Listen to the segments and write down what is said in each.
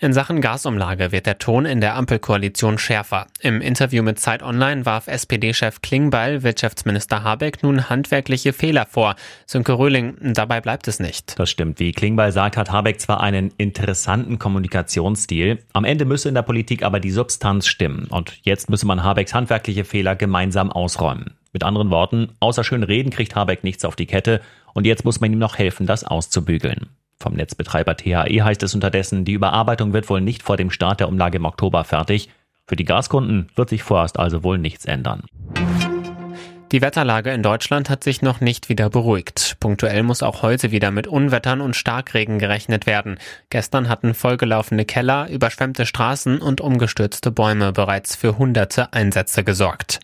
In Sachen Gasumlage wird der Ton in der Ampelkoalition schärfer. Im Interview mit Zeit Online warf SPD-Chef Klingbeil Wirtschaftsminister Habeck nun handwerkliche Fehler vor. Sönke Röhling, dabei bleibt es nicht. Das stimmt. Wie Klingbeil sagt, hat Habeck zwar einen interessanten Kommunikationsstil. Am Ende müsse in der Politik aber die Substanz stimmen. Und jetzt müsse man Habecks handwerkliche Fehler gemeinsam ausräumen. Mit anderen Worten, außer schön reden kriegt Habeck nichts auf die Kette. Und jetzt muss man ihm noch helfen, das auszubügeln. Vom Netzbetreiber THE heißt es unterdessen, die Überarbeitung wird wohl nicht vor dem Start der Umlage im Oktober fertig. Für die Gaskunden wird sich vorerst also wohl nichts ändern. Die Wetterlage in Deutschland hat sich noch nicht wieder beruhigt. Punktuell muss auch heute wieder mit Unwettern und Starkregen gerechnet werden. Gestern hatten vollgelaufene Keller, überschwemmte Straßen und umgestürzte Bäume bereits für hunderte Einsätze gesorgt.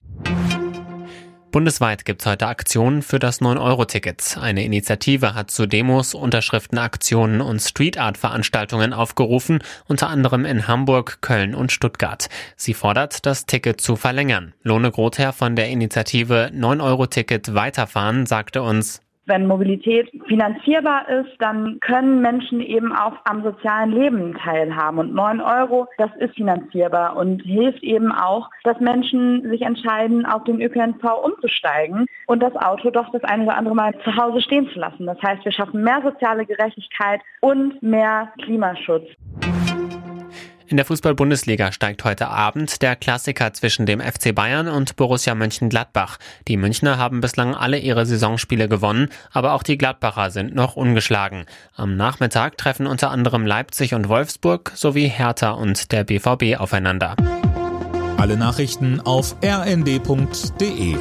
Bundesweit gibt es heute Aktionen für das 9-Euro-Ticket. Eine Initiative hat zu Demos, Unterschriftenaktionen und Street-Art-Veranstaltungen aufgerufen, unter anderem in Hamburg, Köln und Stuttgart. Sie fordert, das Ticket zu verlängern. Lohne Grother von der Initiative 9-Euro-Ticket weiterfahren sagte uns, wenn Mobilität finanzierbar ist, dann können Menschen eben auch am sozialen Leben teilhaben. Und 9 Euro, das ist finanzierbar und hilft eben auch, dass Menschen sich entscheiden, auf den ÖPNV umzusteigen und das Auto doch das eine oder andere Mal zu Hause stehen zu lassen. Das heißt, wir schaffen mehr soziale Gerechtigkeit und mehr Klimaschutz. In der Fußball-Bundesliga steigt heute Abend der Klassiker zwischen dem FC Bayern und Borussia Mönchengladbach. Die Münchner haben bislang alle ihre Saisonspiele gewonnen, aber auch die Gladbacher sind noch ungeschlagen. Am Nachmittag treffen unter anderem Leipzig und Wolfsburg sowie Hertha und der BVB aufeinander. Alle Nachrichten auf rnd.de